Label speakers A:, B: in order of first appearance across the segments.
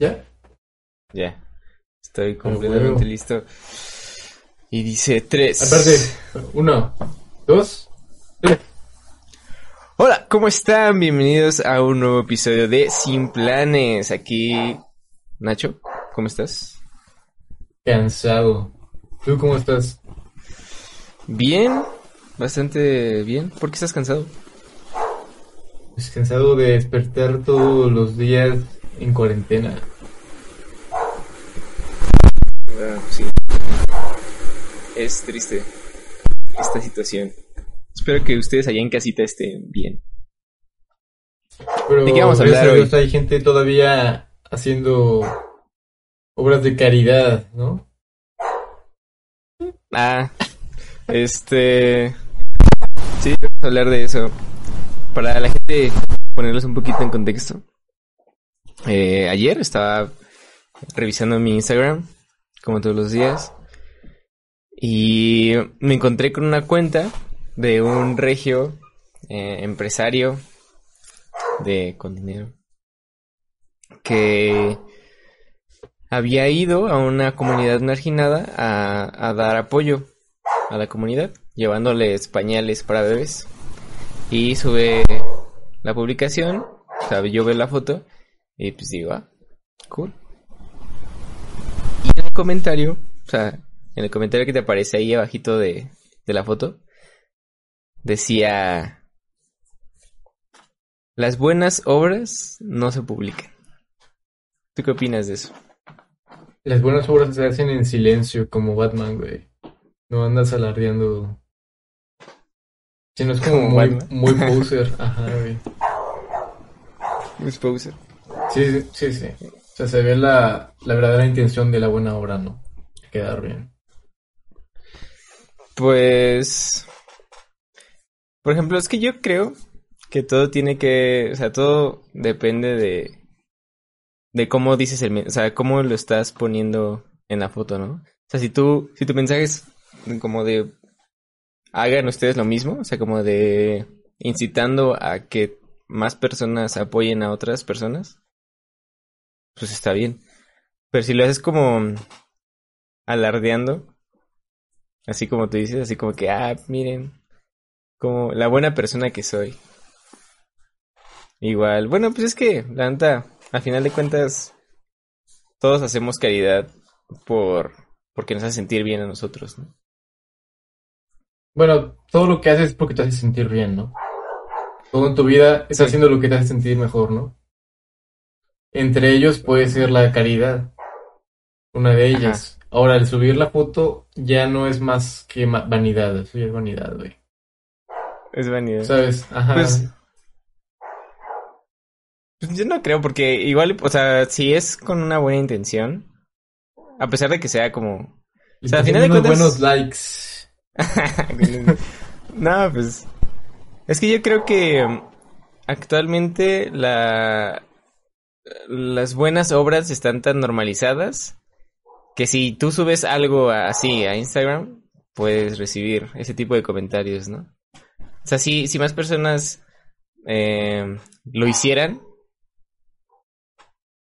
A: ¿Ya?
B: Ya. Estoy completamente listo. Y dice tres.
A: Aparte, uno, dos, tres.
B: Hola, ¿cómo están? Bienvenidos a un nuevo episodio de Sin Planes. Aquí, Nacho, ¿cómo estás?
A: Cansado. ¿Tú cómo estás?
B: Bien, bastante bien. ¿Por qué estás cansado?
A: Pues cansado de despertar todos los días en cuarentena.
B: Ah, sí. Es triste esta situación. Espero que ustedes allá en casita estén bien.
A: Pero
B: ¿De qué vamos a hablar
A: Dios, hay gente todavía haciendo obras de caridad, ¿no?
B: Ah, este... Sí, vamos a hablar de eso. Para la gente ponerlos un poquito en contexto. Eh, ayer estaba revisando mi Instagram, como todos los días, y me encontré con una cuenta de un regio eh, empresario de con dinero que había ido a una comunidad marginada a, a dar apoyo a la comunidad, llevándoles pañales para bebés. Y sube la publicación, o sea, yo veo la foto y pues digo, ah, cool. Y en el comentario, o sea, en el comentario que te aparece ahí abajito de, de la foto, decía, las buenas obras no se publican. ¿Tú qué opinas de eso?
A: Las buenas obras se hacen en silencio, como Batman, güey. No andas alardeando. Si no es como,
B: Como
A: muy,
B: Batman.
A: muy poser. Ajá, güey.
B: Miss Poser.
A: Sí, sí, sí. O sea, se ve la, la verdadera intención de la buena obra, ¿no? Quedar bien.
B: Pues, por ejemplo, es que yo creo que todo tiene que, o sea, todo depende de, de cómo dices el, o sea, cómo lo estás poniendo en la foto, ¿no? O sea, si tú, si tu mensaje es como de, hagan ustedes lo mismo, o sea, como de incitando a que más personas apoyen a otras personas, pues está bien. Pero si lo haces como alardeando, Así como tú dices, así como que, ah, miren, como la buena persona que soy. Igual, bueno, pues es que, la neta, a final de cuentas, todos hacemos caridad por, porque nos hace sentir bien a nosotros, ¿no?
A: Bueno, todo lo que haces es porque te hace sentir bien, ¿no? Todo en tu vida está
B: Sí.
A: haciendo lo que te hace sentir mejor, ¿no? Entre ellos puede ser la caridad. Una de ellas. Ahora, el subir la foto ya no es más que vanidad. Eso ya es vanidad, güey.
B: Es vanidad.
A: ¿Sabes? Ajá.
B: Pues, Pues yo no creo, porque igual, o sea, si es con una buena intención, a pesar de que sea como... O sea, al final de
A: unos
B: cuentas-
A: buenos likes.
B: no, pues. Es que yo creo que actualmente la. Las buenas obras están tan normalizadas que si tú subes algo así a Instagram, puedes recibir ese tipo de comentarios, ¿no? O sea, si, si más personas eh, lo hicieran,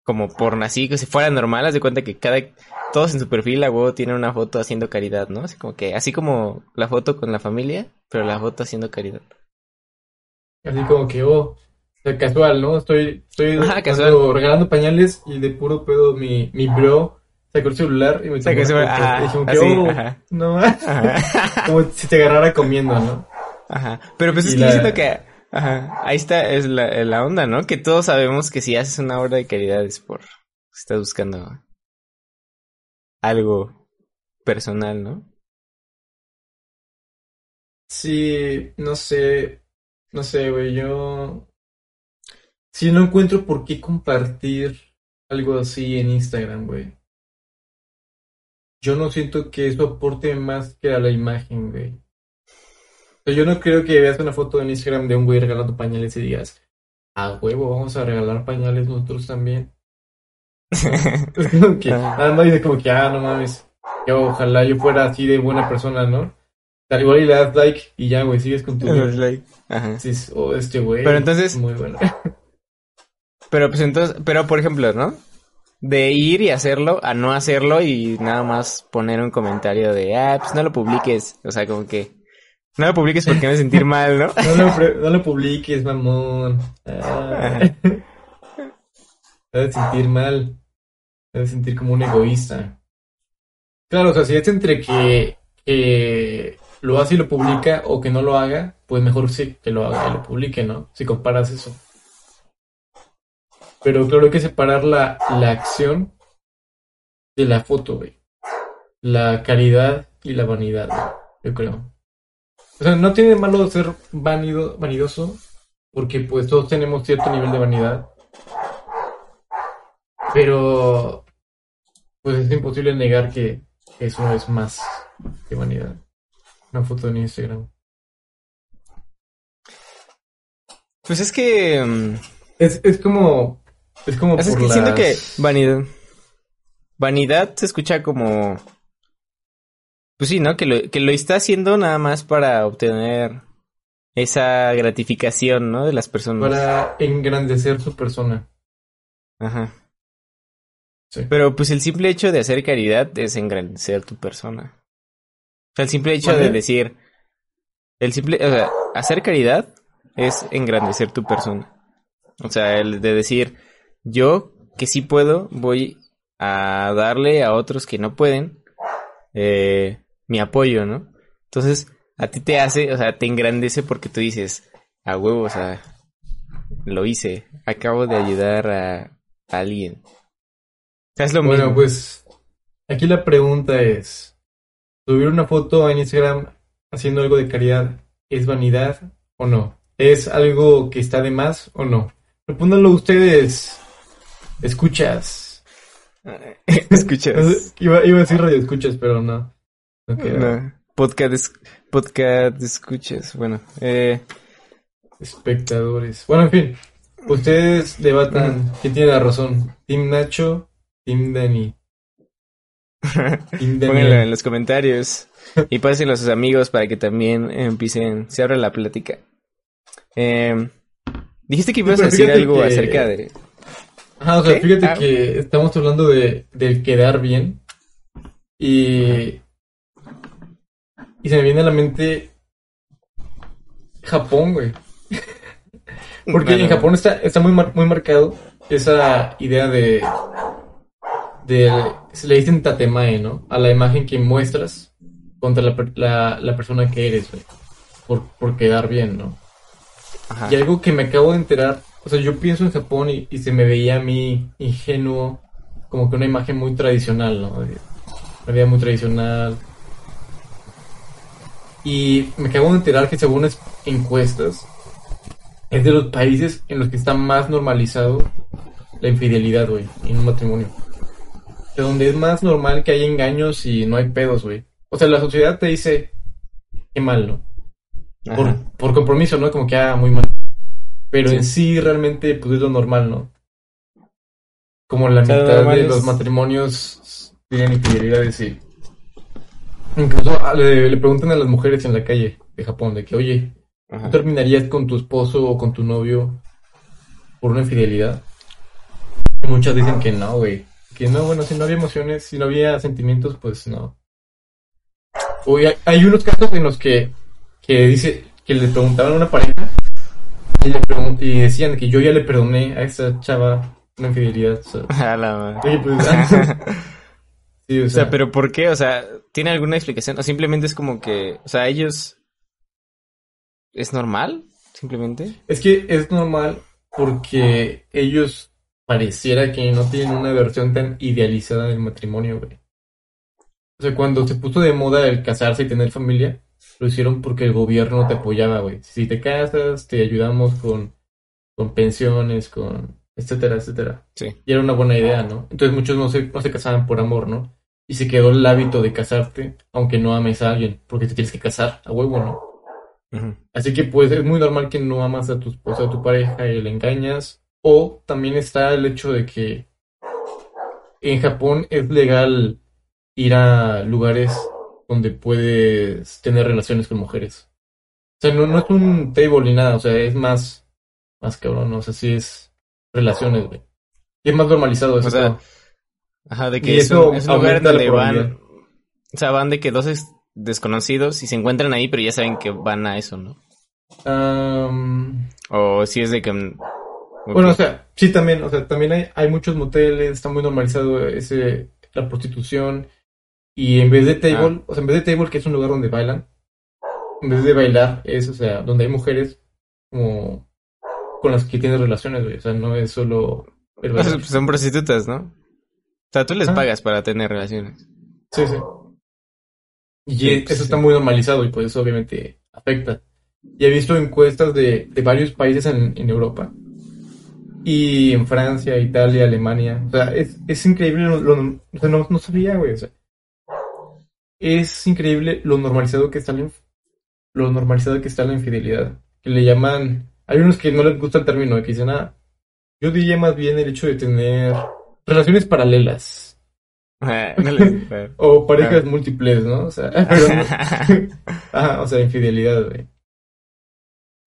B: como por así, que si fuera normal, haz de cuenta que cada, todos en su perfil a huevo tienen una foto haciendo caridad, ¿no? Así como que, así como la foto con la familia, pero la foto haciendo caridad.
A: Así como que, oh, sea, casual, ¿no? Estoy, estoy
B: Ajá,
A: dando- regalando pañales y de puro pedo mi, mi bro sacó el celular y me
B: Sacó el celular, ajá,
A: Y como que,
B: así,
A: oh,
B: ajá.
A: no,
B: Ajá.
A: como si te agarrara comiendo, ¿no?
B: Ajá. Pero pues es
A: Y
B: que
A: la-
B: yo siento que, ajá, ahí está, es la, la onda, ¿no? Que todos sabemos que si haces una obra de caridad es por, estás buscando algo personal, ¿no?
A: Sí, no sé, no sé, güey, yo sí no encuentro por qué compartir algo así en Instagram, güey. Yo no siento que eso aporte más que a la imagen, güey. O sea, yo no creo que veas una foto en Instagram de un güey regalando pañales y digas, a huevo, vamos a regalar pañales nosotros también. Es como que,
B: Ah.
A: nada más dice como que, ah, no mames, yo ojalá yo fuera así de buena persona, ¿no? Tal igual y le das like y ya, güey, sigues con tu.
B: Like. Ajá.
A: Dices, oh, este güey.
B: Pero entonces-
A: es Muy bueno.
B: Pero pues entonces, pero por ejemplo, ¿no? de ir y hacerlo a no hacerlo y nada más poner un comentario de, ah, pues no lo publiques. O sea, como que no lo publiques porque me voy a sentir mal, ¿no?
A: No lo, no lo publiques, mamón. Ah. Te sentir mal. Te sentir como un egoísta. Claro, o sea, si es entre que, que lo hace y lo publica o que no lo haga, pues mejor sí que lo haga y lo publique, ¿no? Si comparas eso. Pero claro, hay que separar la, la acción de la foto, güey. La caridad y la vanidad, güey, yo creo. O sea, no tiene de malo ser vanido, vanidoso, porque pues todos tenemos cierto nivel de vanidad. Pero pues es imposible negar que eso es más que vanidad. Una foto en Instagram.
B: Pues es que... mm,
A: Es, es como. Es como
B: es
A: por
B: que siento que vanidad... Vanidad se escucha como... Pues sí, ¿no? Que lo, que lo está haciendo nada más para obtener esa gratificación, ¿no? De las personas.
A: Para engrandecer su persona.
B: Ajá.
A: Sí.
B: Pero pues el simple hecho de hacer caridad es engrandecer tu persona. O sea, el simple hecho de decir... El simple... O sea, hacer caridad es engrandecer tu persona. O sea, el de decir, yo que sí puedo, voy a darle a otros que no pueden eh, mi apoyo, ¿no? Entonces, a ti te hace, o sea, te engrandece porque tú dices, a huevo, o sea, lo hice, acabo de ayudar a, a alguien. Es lo
A: Bueno,
B: mismo.
A: pues aquí la pregunta es: ¿subir una foto en Instagram haciendo algo de caridad es vanidad o no? ¿Es algo que está de más o no? Respóndanlo ustedes. Escuchas.
B: Escuchas.
A: Iba, iba a decir radio escuchas, pero no. Queda.
B: No, podcast, podcast escuchas. Bueno, eh,
A: Espectadores. Bueno, en fin. Ustedes debatan quién tiene la razón. Team Nacho, Team Dani.
B: Pónganlo en los comentarios y pásenlo a sus amigos para que también empiecen, se abra la plática. Eh, dijiste que ibas a decir algo
A: que-
B: acerca de...
A: Ajá, o sea, fíjate
B: Ah.
A: que estamos hablando de, del quedar bien. Y. Y se me viene a la mente. Japón, güey. Porque
B: Bueno,
A: en Japón está, está muy, mar- muy marcado esa idea de. de se le dicen tatemae, ¿no? A la imagen que muestras contra la, la, la persona que eres, güey. Por, por quedar bien, ¿no?
B: ajá.
A: Y algo que me acabo de enterar, o sea, yo pienso en Japón y, y se me veía a mí ingenuo, como que una imagen muy tradicional, ¿no? Una vida muy tradicional. Y me acabo de enterar que según es- encuestas, es de los países en los que está más normalizado la infidelidad, güey, en un matrimonio. De donde es más normal que haya engaños y no hay pedos, güey. O sea, la sociedad te dice, qué mal, ¿no? por, por compromiso, ¿no? Como que ah, muy mal. Pero
B: Sí.
A: en sí realmente pues es lo normal, ¿no? Como la
B: O sea, lo
A: mitad de
B: es-
A: los matrimonios tienen infidelidades y incluso ah, le, le preguntan a las mujeres en la calle de Japón de que, oye, ¿tú
B: Ajá.
A: terminarías con tu esposo o con tu novio por una infidelidad? Y muchas dicen que no, güey. Que no, bueno, si no había emociones, si no había sentimientos, pues no. O hay, hay unos casos en los que, que dice que le preguntaban a una pareja y, le pregun- y decían que yo ya le perdoné a esa chava una infidelidad. o sea,
B: A la madre.
A: oye, pues, ah, sí, o sea,
B: pero ¿por qué? O sea, ¿tiene alguna explicación? ¿O simplemente es como que, o sea, ellos... ¿Es normal? Simplemente.
A: Es que es normal porque ellos pareciera que no tienen una versión tan idealizada del matrimonio, güey. O sea, cuando se puso de moda el casarse y tener familia, lo hicieron porque el gobierno te apoyaba, güey. Si te casas, te ayudamos con, con pensiones, con etcétera, etcétera.
B: Sí.
A: Y era una buena idea, ¿no? Entonces muchos no se, no se casaban por amor, ¿no? Y se quedó el hábito de casarte, aunque no ames a alguien, porque te tienes que casar, a huevo, ¿no? Así que pues es muy normal que no amas a tu esposa o a tu pareja y le engañas. O también está el hecho de que en Japón es legal ir a lugares donde puedes tener relaciones con mujeres. O sea, no, no es un table ni nada, o sea, es más, más cabrón, ¿no? o sea, sí es relaciones, güey. Y es más normalizado eso.
B: O sea. Ajá, de que
A: Y
B: es
A: eso
B: un, es un lugar donde van, o sea, van de que dos es- desconocidos y se encuentran ahí, pero ya saben que van a eso, ¿no? O si es de que... mm,
A: Bueno, o sea, sí también, o sea, también hay, hay muchos moteles, está muy normalizado ese, la prostitución. Y en vez de table, o sea, en vez de table, que es un lugar donde bailan, en vez de bailar, es, o sea, donde hay mujeres como con las que tienes relaciones, güey. O sea, no es solo el
B: O sea,
A: bailar.
B: son prostitutas, ¿no? O sea, tú les
A: Ah.
B: pagas para tener relaciones.
A: Sí, sí. Y
B: Sí,
A: eso
B: pues,
A: está muy normalizado y pues eso obviamente afecta. Y he visto encuestas de, de varios países en, en Europa. Y en Francia, Italia, Alemania. O sea, es, es increíble lo, lo- o sea, no, no sabía, güey. O sea, es increíble lo normalizado que está la, lo normalizado que está la infidelidad. Que le llaman, hay unos que no les gusta el término, que dicen, ah, yo diría más bien el hecho de tener relaciones paralelas.
B: Ah, no les-
A: O parejas múltiples, ¿no? O sea, no- o sea, infidelidad, güey.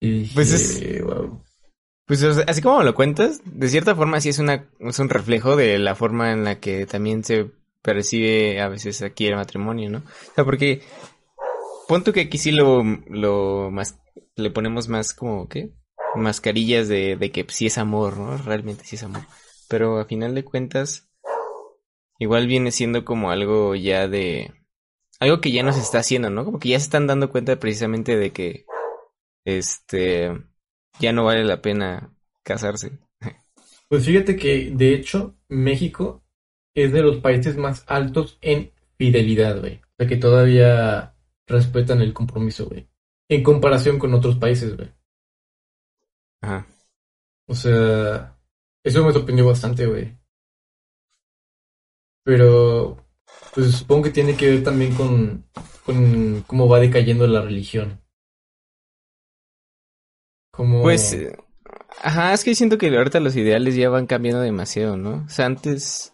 A: Y
B: Pues es-
A: wow.
B: Pues así como lo cuentas, de cierta forma sí es una es un reflejo de la forma en la que también se percibe a veces aquí el matrimonio, ¿no? O sea, porque pon tú que aquí sí lo, lo más le ponemos más como ¿qué? mascarillas de, de que sí es amor, ¿no? Realmente sí es amor. Pero a final de cuentas, igual viene siendo como algo ya de algo que ya no se está haciendo, ¿no? Como que ya se están dando cuenta precisamente de que este ya no vale la pena casarse.
A: Pues fíjate que, de hecho, México es de los países más altos en fidelidad, güey. O sea, que todavía respetan el compromiso, güey. En comparación con otros países, güey.
B: Ajá.
A: O sea, eso me sorprendió bastante, güey. Pero, pues supongo que tiene que ver también con, con cómo va decayendo la religión. Como...
B: Pues, eh, ajá, es que siento que ahorita los ideales ya van cambiando demasiado, ¿no? O sea, antes,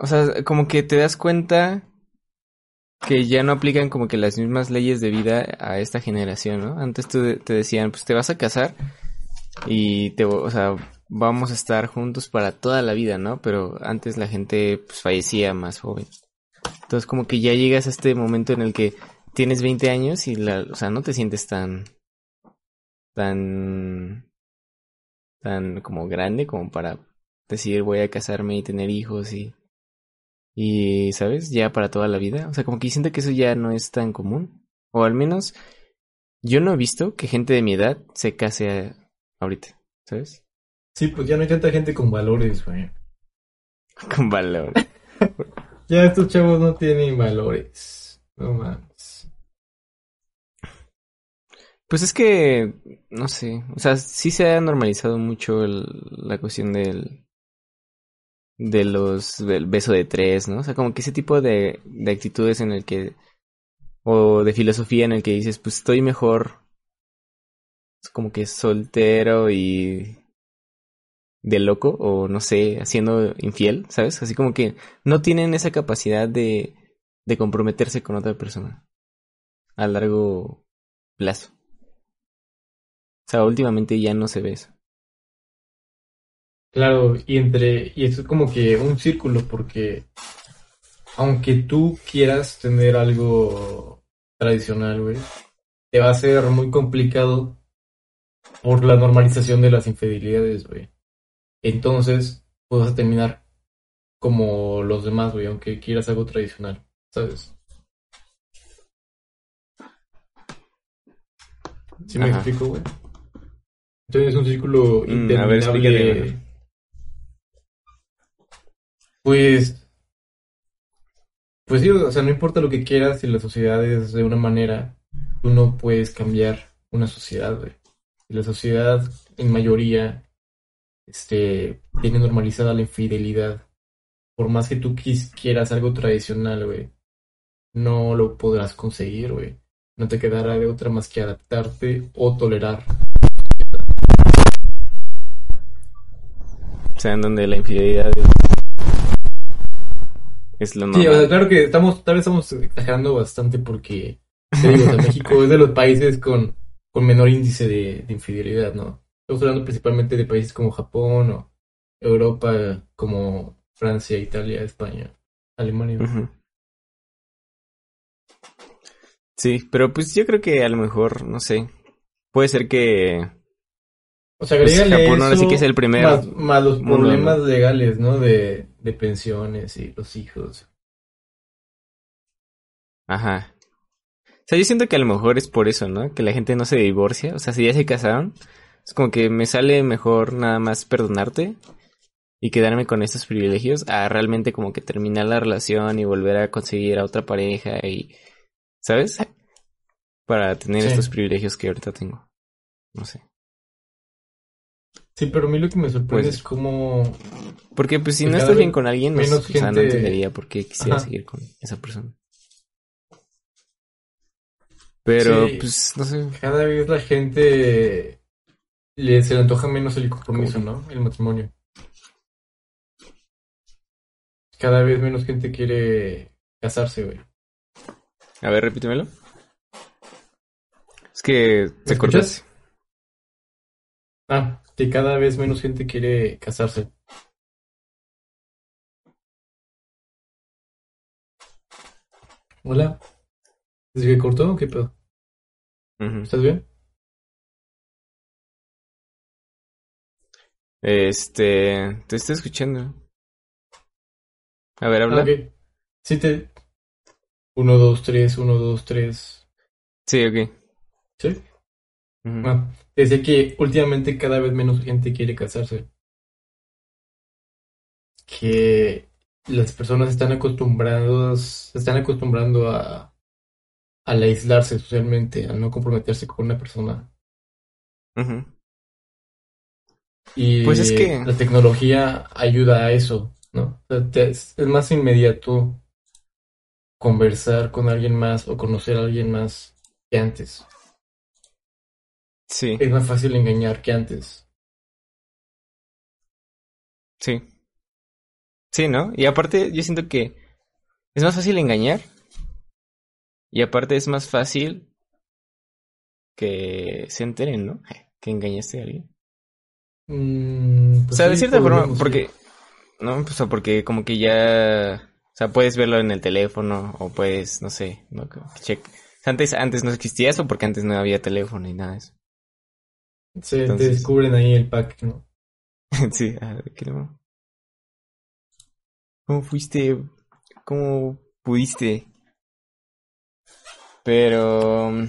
B: o sea, como que te das cuenta que ya no aplican como que las mismas leyes de vida a esta generación, ¿no? Antes tú- te decían, pues te vas a casar y te, o sea, vamos a estar juntos para toda la vida, ¿no? Pero antes la gente pues fallecía más joven. Entonces como que ya llegas a este momento en el que tienes 20 años y la, o sea, no te sientes tan tan tan como grande como para decir voy a casarme y tener hijos y y sabes ya para toda la vida o sea como que siento que eso ya no es tan común o al menos yo no he visto que gente de mi edad se case a- ahorita sabes
A: Sí, pues ya no hay tanta gente con valores, güey.
B: con valor
A: Ya estos chavos no tienen valores. No mames.
B: pues es que no sé o sea sí se ha normalizado mucho el- la cuestión del de los del beso de tres, ¿no? O sea, como que ese tipo de, de actitudes en el que o de filosofía en el que dices, pues estoy mejor como que soltero y de loco o no sé, haciendo infiel, ¿sabes? Así como que no tienen esa capacidad de de comprometerse con otra persona a largo plazo. O sea, últimamente ya no se ve eso.
A: Claro, y entre, y esto es como que un círculo, porque aunque tú quieras tener algo tradicional, güey, te va a ser muy complicado por la normalización de las infidelidades, güey. Entonces, pues vas a terminar como los demás, güey, aunque quieras algo tradicional, ¿sabes? ¿Sí me
B: Ajá.
A: explico, güey? Entonces es un círculo
B: Mm, a ver,
A: interminable. Pues, pues sí, o sea, no importa lo que quieras, si la sociedad es de una manera, tú no puedes cambiar una sociedad, güey. Y la sociedad, en mayoría, este, tiene normalizada la infidelidad. Por más que tú quieras algo tradicional, güey, no lo podrás conseguir, güey. No te quedará de otra más que adaptarte o tolerar.
B: O sea, en donde la infidelidad es, es lo
A: Sí, o sea,
B: normal.
A: claro que estamos, tal vez estamos exagerando bastante porque, te digo, o sea, México es de los países con, con menor índice de, de infidelidad, ¿no? Estamos hablando principalmente de países como Japón o Europa como Francia, Italia, España, Alemania.
B: Sí, pero pues yo creo que a lo mejor, no sé, puede ser que...
A: O sea,
B: Pues Japón ahora sí
A: eso,
B: que es el primer
A: más, más los
B: mundo,
A: problemas
B: ¿no?
A: legales, ¿no? De, de pensiones y los hijos.
B: Ajá. O sea, yo siento que a lo mejor es por eso, ¿no? Que la gente no se divorcia. O sea, si ya se casaron, es como que me sale mejor nada más perdonarte y quedarme con estos privilegios a realmente como que terminar la relación y volver a conseguir a otra pareja y, ¿sabes? Para tener
A: Sí.
B: estos privilegios que ahorita tengo. No sé.
A: Sí, pero a mí lo que me sorprende
B: Pues-
A: es cómo...
B: Porque pues si
A: Pues
B: no estás bien con alguien, no,
A: menos
B: o sea, no entendería por qué quisiera
A: Ajá.
B: seguir con esa persona. Pero
A: Sí.
B: pues no sé.
A: Cada vez la gente le, se le antoja menos el compromiso. ¿no? El matrimonio. Cada vez menos gente quiere casarse, güey.
B: A ver, repítemelo. Es que
A: ¿Me
B: te cortas.
A: Ah, que cada vez menos gente quiere casarse. Hola. ¿Es que cortó o qué pedo?
B: Ujú.
A: ¿Estás bien?
B: Este, te estoy escuchando. A ver, habla.
A: Ah, ok. Sí, te... Uno, dos, tres, uno, dos, tres.
B: Sí, ok.
A: ¿Sí? Ah, decía que últimamente cada vez menos gente quiere casarse. Que las personas están acostumbrados, se están acostumbrando a al aislarse socialmente, a no comprometerse con una persona. Y
B: Pues es que-
A: la tecnología ayuda a eso, ¿no? Es más inmediato conversar con alguien más o conocer a alguien más que antes.
B: Sí,
A: Es más fácil engañar que antes.
B: sí. Sí, ¿no? Y aparte, yo siento que es más fácil engañar. Y aparte es más fácil que se enteren, ¿no? Que engañaste a alguien.
A: Mm,
B: O
A: pues
B: sea, de cierta forma, porque, no, pues, o sea, porque como que ya, o sea, puedes verlo en el teléfono o puedes, no sé, no, check. Antes, antes no existía eso porque antes no había teléfono y nada de eso.
A: Se te descubren ahí el pack, ¿no?
B: sí, ah, ¿qué no? ¿Cómo fuiste? ¿Cómo pudiste? Pero mm,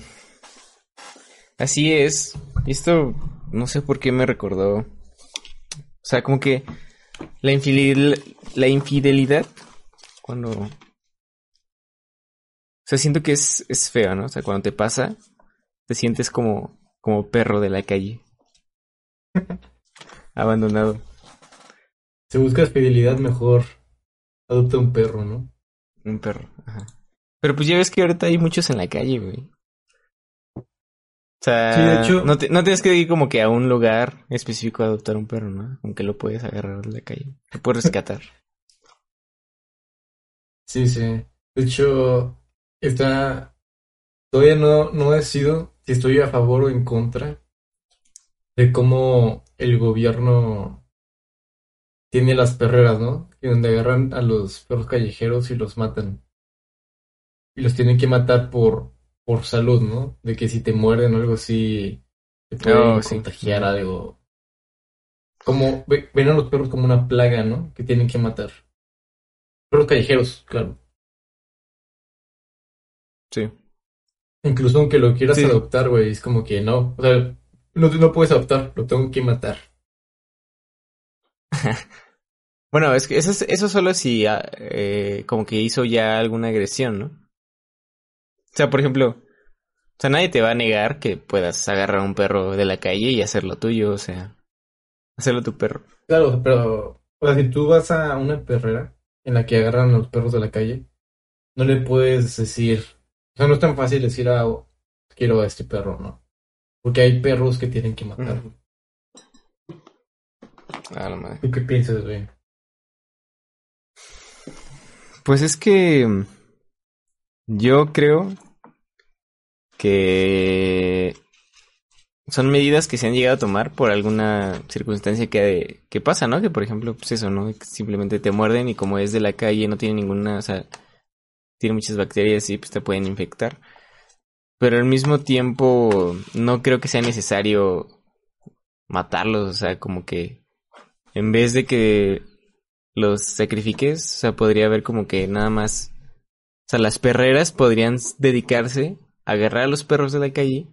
B: así es. Y esto no sé por qué me recordó. O sea, como que la infidelidad, la infidelidad cuando o sea, siento que es, es feo, ¿no? O sea, cuando te pasa, te sientes como, como perro de la calle. Abandonado.
A: Si buscas fidelidad, mejor adopta un perro, ¿no?
B: Un perro, ajá. Pero pues ya ves que ahorita hay muchos en la calle, güey. O sea,
A: Sí, de hecho-
B: no, te- no tienes que ir como que a un lugar específico a adoptar un perro, ¿no? Aunque lo puedes agarrar de la calle. Lo puedes rescatar.
A: Sí, sí. De hecho, está. Todavía no, no decido si estoy a favor o en contra de cómo el gobierno tiene las perreras, ¿no? Y donde agarran a los perros callejeros y los matan. Y los tienen que matar por, por salud, ¿no? De que si te muerden o algo así, te pueden
B: Oh, sí.
A: contagiar algo. Como, ve- ven a los perros como una plaga, ¿no? Que tienen que matar. Perros callejeros, claro.
B: Sí.
A: Incluso aunque lo quieras
B: Sí.
A: adoptar, güey, es como que no. O sea, no, no puedes adoptar, lo tengo que matar.
B: Bueno, es que eso, es- eso solo si ah, eh, como que hizo ya alguna agresión, ¿no? O sea, por ejemplo, o sea, nadie te va a negar que puedas agarrar a un perro de la calle y hacerlo tuyo, o sea, hacerlo tu perro.
A: Claro, pero, o sea, si tú vas a una perrera en la que agarran a los perros de la calle, no le puedes decir, o sea, no es tan fácil decir, ah, quiero a este perro, ¿no? Porque hay perros que tienen que matar.
B: Ah, la madre.
A: ¿Tú qué piensas, güey?
B: Pues es que yo creo que son medidas que se han llegado a tomar por alguna circunstancia que, que pasa, ¿no? Que por ejemplo, pues eso, ¿no? Simplemente te muerden y como es de la calle no tiene ninguna, o sea, tiene muchas bacterias y pues te pueden infectar. Pero al mismo tiempo no creo que sea necesario matarlos, o sea, como que en vez de que los sacrifiques, o sea, podría haber como que nada más, o sea, las perreras podrían dedicarse a agarrar a los perros de la calle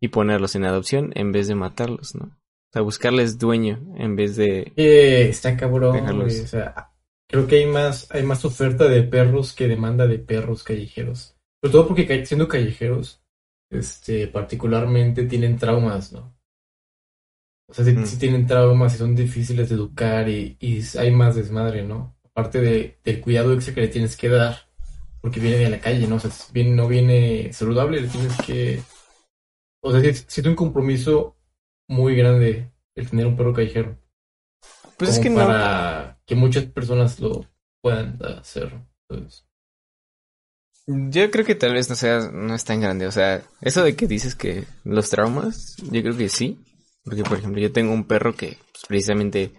B: y ponerlos en adopción en vez de matarlos, ¿no? O sea, buscarles dueño en vez de...
A: Eh, está cabrón, o sea, creo que hay más, hay más oferta de perros que demanda de perros callejeros. Sobre todo porque siendo callejeros, este, particularmente tienen traumas, ¿no? O sea, si, mm. tienen traumas y son difíciles de educar y, hay más desmadre, ¿no? Aparte de, del cuidado extra que le tienes que dar, porque viene de la calle, ¿no? O sea, no viene saludable, le tienes que... O sea, si, es un compromiso muy grande el tener un perro callejero. Pues es que para que muchas personas lo puedan hacer.
B: Yo creo que tal vez no sea, no es tan grande. O sea, eso de que dices que los traumas, yo creo que sí. Porque, por ejemplo, yo tengo un perro que pues, precisamente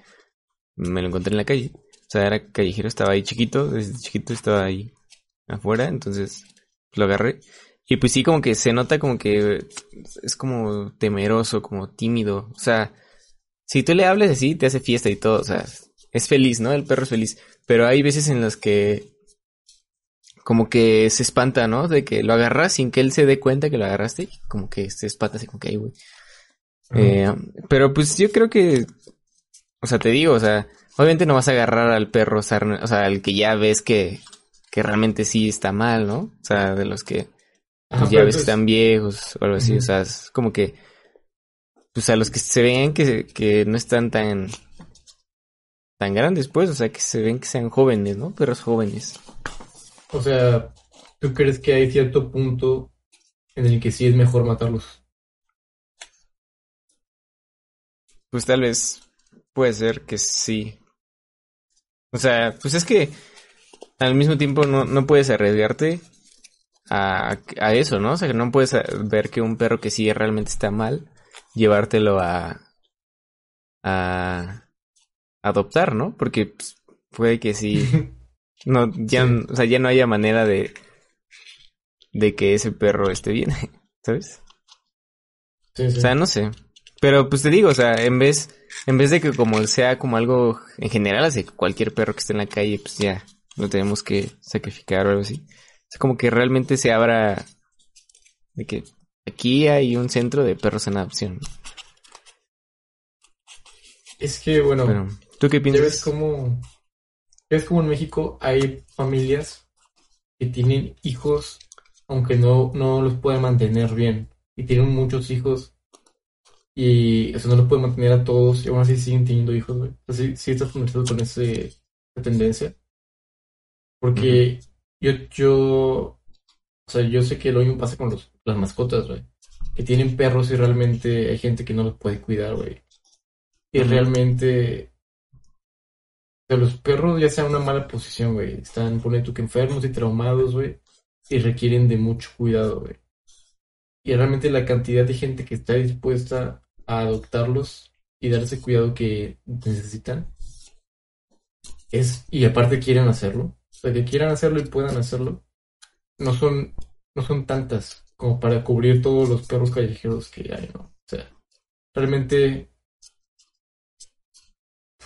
B: me lo encontré en la calle. O sea, era callejero, estaba ahí chiquito, desde chiquito estaba ahí afuera, entonces lo agarré. Y pues sí, como que se nota como que es como temeroso, como tímido. O sea, si tú le hablas así, te hace fiesta y todo. O sea, es feliz, ¿no? El perro es feliz. Pero hay veces en las que como que se espanta, ¿no? De que lo agarras sin que él se dé cuenta que lo agarraste. Como que se espanta así como que, ay, güey. Eh, pero pues yo creo que, o sea, te digo, o sea, obviamente no vas a agarrar al perro, o sea, al que ya ves que, que realmente sí está mal, ¿no? O sea, de los que pues, ya ves que están viejos o algo así, o sea, es como que, pues a los que se ven que, que no están tan, tan grandes, pues, o sea, que se ven que sean jóvenes, ¿no? Perros jóvenes.
A: O sea, ¿tú crees que hay cierto punto en el que sí es mejor matarlos?
B: Pues tal vez puede ser que sí. O sea, pues es que al mismo tiempo no, no puedes arriesgarte a, a, eso, ¿no? O sea, que no puedes ver que un perro que sí realmente está mal, llevártelo a, a adoptar, ¿no? Porque pues, puede que sí No, ya, o sea, ya no haya manera de, de que ese perro esté bien, ¿sabes? Sí, sí. O sea, no sé. Pero pues te digo, o sea, en vez, en vez de que como sea como algo en general, así cualquier perro que esté en la calle, pues ya lo tenemos que sacrificar o algo así. Es como que realmente se abra de que aquí hay un centro de perros en adopción.
A: Es que, bueno, ¿tú qué piensas? ¿Ves cómo es como en México hay familias que tienen hijos aunque no, no los pueden mantener bien y tienen muchos hijos y eso no los pueden mantener a todos y aún así siguen teniendo hijos, güey. Así sí estás familiarizado con ese, esa tendencia. Porque yo, yo, o sea, yo sé que lo mismo pasa con los, las mascotas, güey. Que tienen perros y realmente hay gente que no los puede cuidar, güey. Y realmente los perros ya sea una mala posición, güey. Están, pone tú que enfermos y traumados, güey. Y requieren de mucho cuidado, güey. Y realmente la cantidad de gente que está dispuesta a adoptarlos y darse cuidado que necesitan es, y aparte quieren hacerlo, o sea, que quieran hacerlo y puedan hacerlo, no son, no son tantas como para cubrir todos los perros callejeros que hay, ¿no? O sea, realmente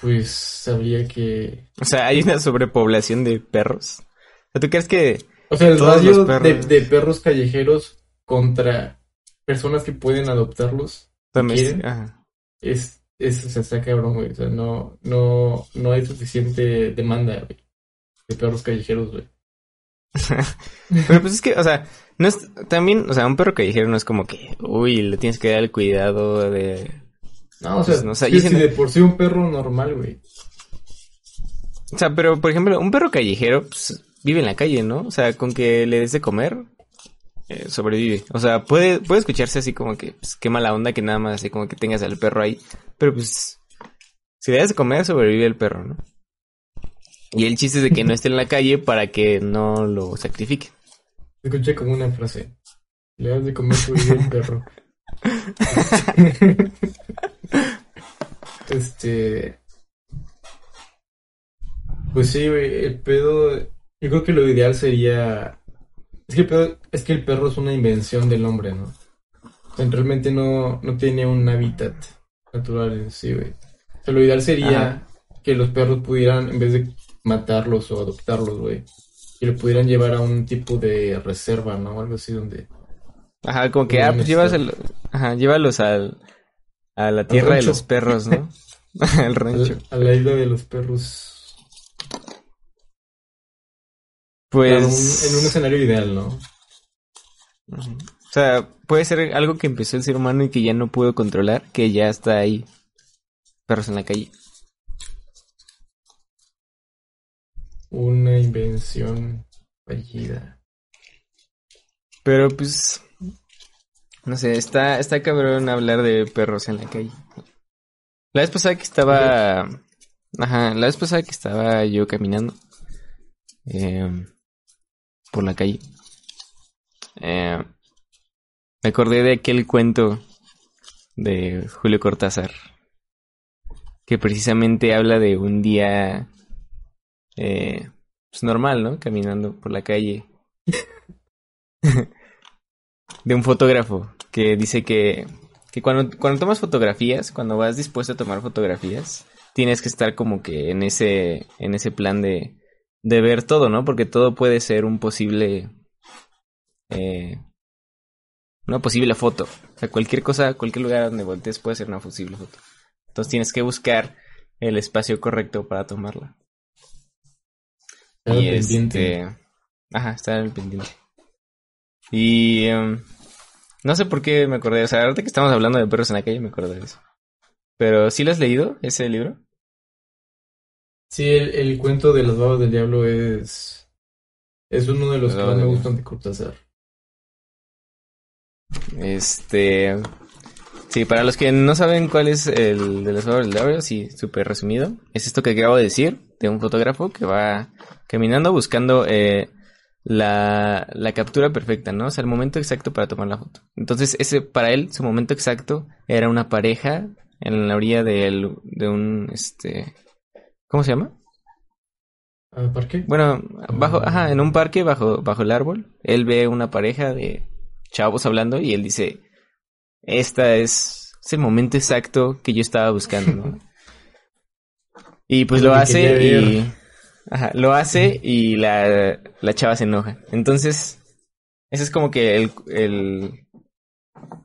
A: pues sabría que...
B: O sea, hay una sobrepoblación de perros. ¿Tú crees que...
A: O sea, el radio de, perros callejeros contra personas que pueden adoptarlos También, es, es, o sea, está cabrón, güey. O sea, no, no, no hay suficiente demanda, güey, de perros callejeros, güey.
B: Pero pues es que, o sea, no es, también, o sea, un perro callejero no es como que, uy, le tienes que dar el cuidado de
A: no, o sea, pues, si de por sí un perro normal, güey.
B: O sea, pero por ejemplo, un perro callejero pues, vive en la calle, ¿no? O sea, con que le des de comer, eh, sobrevive. O sea, puede, puede escucharse así como que, pues, qué mala onda que nada más así como que tengas al perro ahí. Pero pues, si le das de comer, sobrevive el perro, ¿no? Y el chiste es de que no esté en la calle para que no lo sacrifique.
A: Escuché como una frase. Le das de comer, sobrevive el perro. este. Pues sí, güey, el pedo. Yo creo que lo ideal sería. Es que el, pedo- es que el perro es una invención del hombre, ¿no? O sea, realmente no, no tiene un hábitat natural en sí, güey. O sea, lo ideal sería que los perros pudieran, en vez de matarlos o adoptarlos, güey, que lo pudieran llevar a un tipo de reserva, ¿no? Algo así donde.
B: Ajá, como que, ah, pues
A: está.
B: llévaselo, ajá, llévalos al, a la tierra de los perros, ¿no? Al rancho.
A: a la isla de los perros. Un-
B: Pues,
A: en un escenario ideal, ¿no?
B: O sea, puede ser algo que empezó el ser humano y que ya no pudo controlar, que ya está ahí. Perros en la calle.
A: Una invención fallida.
B: Pero pues, no sé, está, está cabrón hablar de perros en la calle. La vez pasada que estaba, ajá, la vez pasada que estaba yo caminando eh, por la calle, eh, me acordé de aquel cuento de Julio Cortázar, que precisamente habla de un día eh, pues normal, ¿no? Caminando por la calle de un fotógrafo que dice que, que cuando, cuando tomas fotografías, cuando vas dispuesto a tomar fotografías, tienes que estar como que en ese, en ese plan de, de ver todo, ¿no? Porque todo puede ser un posible, eh, una posible foto. O sea, cualquier cosa, cualquier lugar donde voltees puede ser una posible foto. Entonces tienes que buscar el espacio correcto para tomarla. Y
A: pendiente.
B: este. Ajá, está en el pendiente. Y. em, no sé por qué me acordé. O sea, ahorita que estamos hablando de perros en la calle, me acordé de eso. Pero, ¿sí lo has leído, ese libro?
A: Sí, el, el cuento de las babas del diablo es. Es uno de los
B: Las
A: que más me
B: del
A: gustan de Cortázar.
B: Este. Sí, para los que no saben cuál es el de los babas del diablo, sí, súper resumido. Es esto que acabo de decir, de un fotógrafo que va caminando buscando eh, la, la captura perfecta, ¿no? O sea, el momento exacto para tomar la foto. Entonces, ese, para él, su momento exacto era una pareja en la orilla del- de un, este, ¿cómo se llama?
A: ¿Al parque?
B: Bueno, bajo, ajá, en un parque bajo, bajo el árbol, él ve una pareja de chavos hablando y él dice, esta es, es el momento exacto que yo estaba buscando, ¿no? Y pues
A: Lo
B: hace y. ajá, lo hace y la, la chava se enoja. Entonces, ese es como que el, el,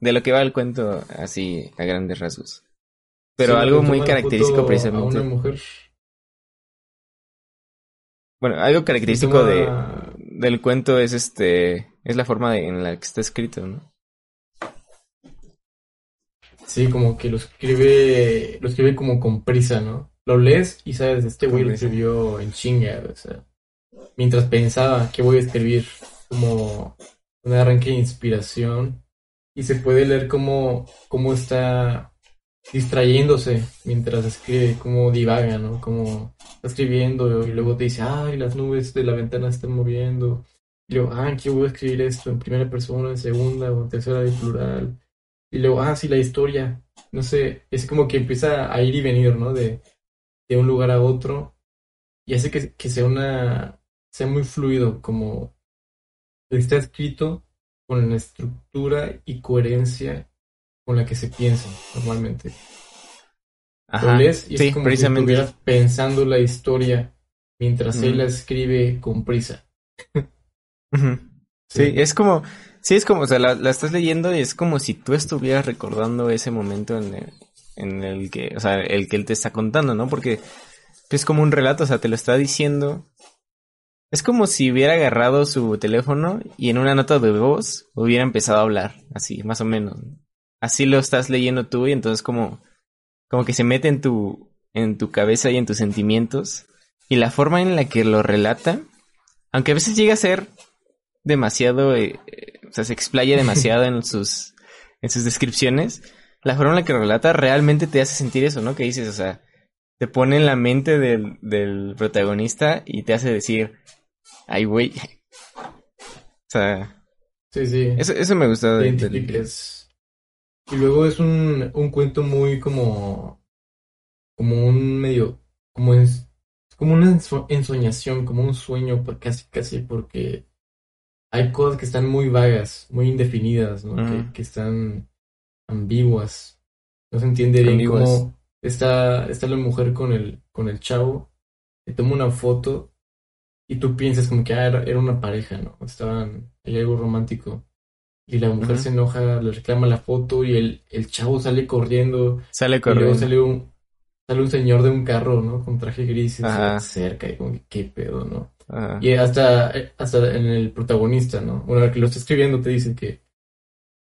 B: de lo que va el cuento así a grandes rasgos. Pero
A: Sí,
B: algo muy característico precisamente.
A: A una mujer.
B: Bueno, algo característico de, del cuento es este es la forma de- en la que está escrito, ¿no?
A: Sí, como que lo escribe. Lo escribe como con prisa, ¿no? Lo lees y sabes, este güey lo escribió en chinga, o sea. Mientras pensaba que voy a escribir, como un arranque de inspiración. Y se puede leer cómo, cómo está distrayéndose mientras escribe, cómo divaga, ¿no? Como está escribiendo y luego te dice, ay, las nubes de la ventana se están moviendo. Y luego, ah, ¿qué voy a escribir esto? ¿En primera persona, en segunda o en tercera de plural? Y luego, ah, sí, la historia. No sé, es como que empieza a ir y venir, ¿no? De, de un lugar a otro. Y hace que, que sea una, sea muy fluido, como está escrito con la estructura y coherencia con la que se piensa normalmente.
B: Ajá.
A: lees y
B: sí,
A: es como si estuvieras pensando la historia mientras él la escribe con prisa.
B: Sí, es como, sí, es como, o sea, la, la estás leyendo y es como si tú estuvieras recordando ese momento en el, en el que, o sea, el que él te está contando, ¿no? Porque es como un relato, o sea, te lo está diciendo. Es como si hubiera agarrado su teléfono y en una nota de voz hubiera empezado a hablar, así, más o menos. Así lo estás leyendo tú y entonces como, como que se mete en tu, en tu cabeza y en tus sentimientos. Y la forma en la que lo relata, aunque a veces llega a ser demasiado, eh, eh, o sea, se explaya demasiado en sus, en sus descripciones, la forma en la que relata realmente te hace sentir eso, ¿no? Que dices, o sea, te pone en la mente del, del protagonista y te hace decir, ay, güey. O sea,
A: Sí, sí.
B: eso, eso me gustó
A: Te
B: de- del-.
A: Y luego es un, un cuento muy como, como un medio, como es, como una enso- ensoñación, como un sueño, casi, casi, porque hay cosas que están muy vagas, muy indefinidas, ¿no? Que están ambiguas. No se entiende bien
B: Ambiguas.
A: cómo está, está la mujer con el, con el chavo, le toma una foto y tú piensas como que ah, era, era una pareja, ¿no? Estaban, hay algo romántico. Y la mujer se enoja, le reclama la foto y el, el chavo sale corriendo
B: Sale
A: y luego
B: corriendo.
A: sale un, sale un señor de un carro, ¿no? Con traje gris y se acerca y como que qué pedo, ¿no?
B: Ajá.
A: Y hasta, hasta en el protagonista, ¿no? Bueno, el que lo está escribiendo te dice que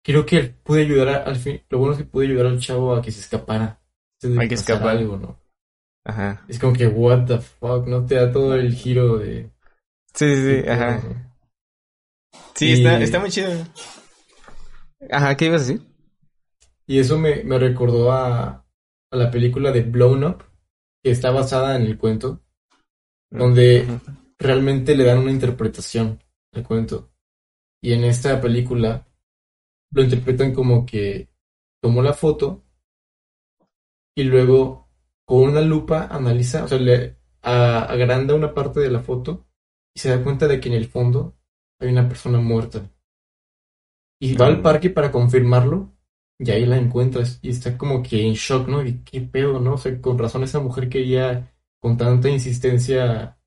A: creo que él pude ayudar a- al fin, lo bueno es que pude ayudar al chavo a que se escapara.
B: A que
A: pasara
B: escapara.
A: algo, ¿no?
B: Ajá.
A: Es como que, what the fuck, ¿no? Te da todo el giro de...
B: Sí, sí, sí, ajá. Sí,
A: Y-
B: está, está muy chido. Ajá, ¿qué ibas a decir?
A: Y eso me, me recordó a, a la película de Blown Up, que está basada en el cuento, donde
B: Ujú.
A: realmente le dan una interpretación al cuento. Y en esta película lo interpretan como que tomó la foto y luego con una lupa analiza, o sea, le a- agranda una parte de la foto y se da cuenta de que en el fondo hay una persona muerta. Y va al
B: Mm.
A: parque para confirmarlo y ahí la encuentras y está como que en shock, ¿no? Y qué pedo, ¿no? O sea, con razón esa mujer quería con tanta insistencia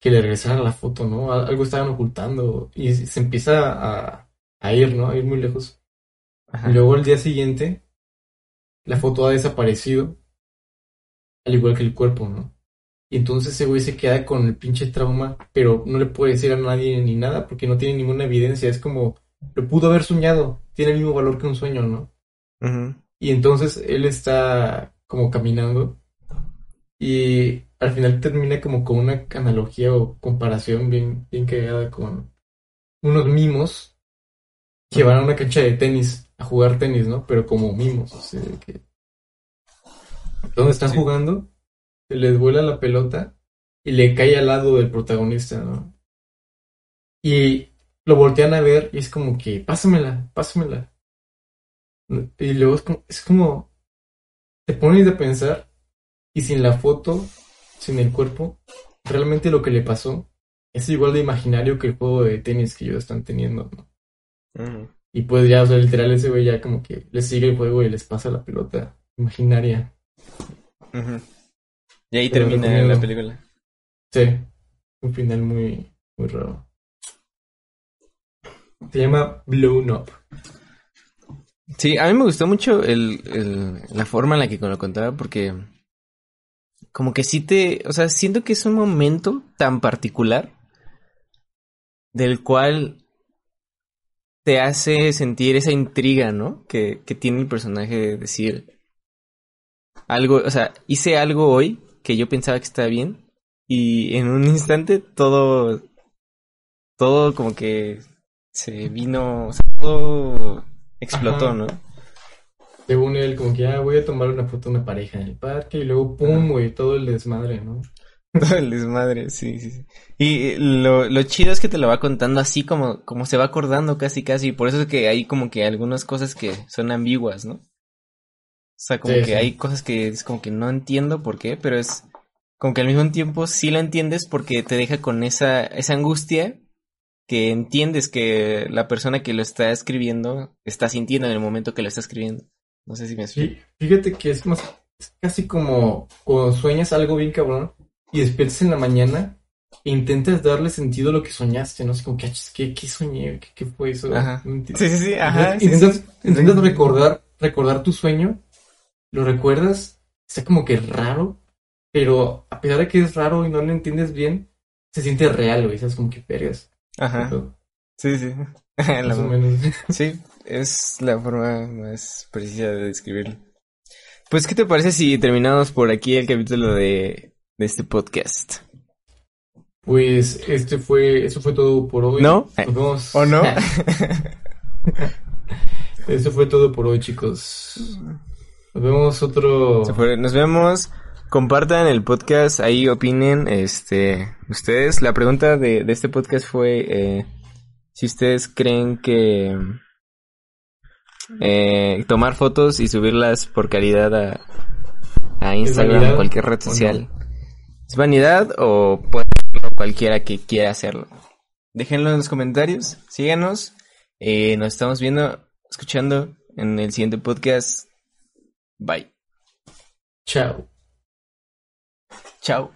A: que le regresara la foto, ¿no? Al- Algo estaban ocultando y se se empieza a, a ir, ¿no? A ir muy lejos.
B: Ajá.
A: Y luego al día siguiente, la foto ha desaparecido, al igual que el cuerpo, ¿no? Y entonces ese güey se queda con el pinche trauma, pero no le puede decir a nadie ni nada porque no tiene ninguna evidencia. Es como, lo pudo haber soñado, tiene el mismo valor que un sueño, ¿no? Y entonces él está como caminando y al final termina como con una analogía o comparación bien, bien cagada con unos mimos a una cancha de tenis a jugar tenis, ¿no? Pero como mimos, o sea, que donde están
B: Sí.
A: jugando, se les vuela la pelota y le cae al lado del protagonista, ¿no? Y lo voltean a ver y es como que, pásamela, pásamela. Y luego es como, es como, te pones a pensar y sin la foto, sin el cuerpo, realmente lo que le pasó es igual de imaginario que el juego de tenis que ellos están teniendo, ¿no? Y pues ya, o sea, literal ese güey ya como que les sigue el juego y les pasa la pelota imaginaria.
B: Y ahí termina la película.
A: Sí, un final muy, muy raro. Se llama Blown Up.
B: Sí, a mí me gustó mucho el, el- la forma en la que lo contaba porque como que sí te, o sea, siento que es un momento tan particular del cual te hace sentir esa intriga, ¿no? Que, que tiene el personaje de decir algo, o sea, hice algo hoy que yo pensaba que estaba bien y en un instante todo, todo como que se vino, o sea, todo explotó,
A: Ajá.
B: ¿no?
A: Según él, como que ya voy a tomar una foto de una pareja en el parque y luego pum, güey, todo el desmadre, ¿no?
B: Todo el desmadre, sí, sí, sí. Y lo, lo chido es que te lo va contando así como, como se va acordando casi, casi. Por eso es que hay como que algunas cosas que son ambiguas, ¿no? O sea, como
A: Sí,
B: que
A: sí.
B: hay cosas que es como que no entiendo por qué, pero es como que al mismo tiempo sí la entiendes porque te deja con esa, esa angustia que entiendes que la persona que lo está escribiendo está sintiendo en el momento que lo está escribiendo. No sé si me explico.
A: Sí, fíjate que es más, es casi como cuando sueñas algo bien cabrón y despiertas en la mañana e intentas darle sentido a lo que soñaste, ¿no? Es como que, "Ach, ¿qué, qué soñé? ¿Qué, qué fue eso?
B: Ajá. Sí, sí, sí, ajá. sí,
A: Intentas,
B: sí.
A: intentas recordar, recordar tu sueño, lo recuerdas, está como que raro, pero a pesar de que es raro y no lo entiendes bien, se siente real, güey, ¿sabes? Como que vergas.
B: Ajá. Sí, sí. La-
A: Más o menos.
B: Sí, es la forma más precisa de describirlo. Pues, ¿qué te parece si terminamos por aquí el capítulo de, de este podcast?
A: Pues este fue, eso fue todo por hoy.
B: ¿No?
A: Nos vemos.
B: ¿O no?
A: Eso fue todo por hoy, chicos. Nos vemos otro.
B: Nos vemos. Compartan el podcast, ahí opinen, este, ustedes. La pregunta de, de este podcast fue eh, si ustedes creen que eh, tomar fotos y subirlas por caridad a, a Instagram o cualquier red
A: o no?
B: ¿Es vanidad o puede hacerlo cualquiera que quiera hacerlo? Déjenlo en los comentarios, síganos. eh, nos estamos viendo, escuchando en el siguiente podcast. Bye.
A: Chao.
B: Chao.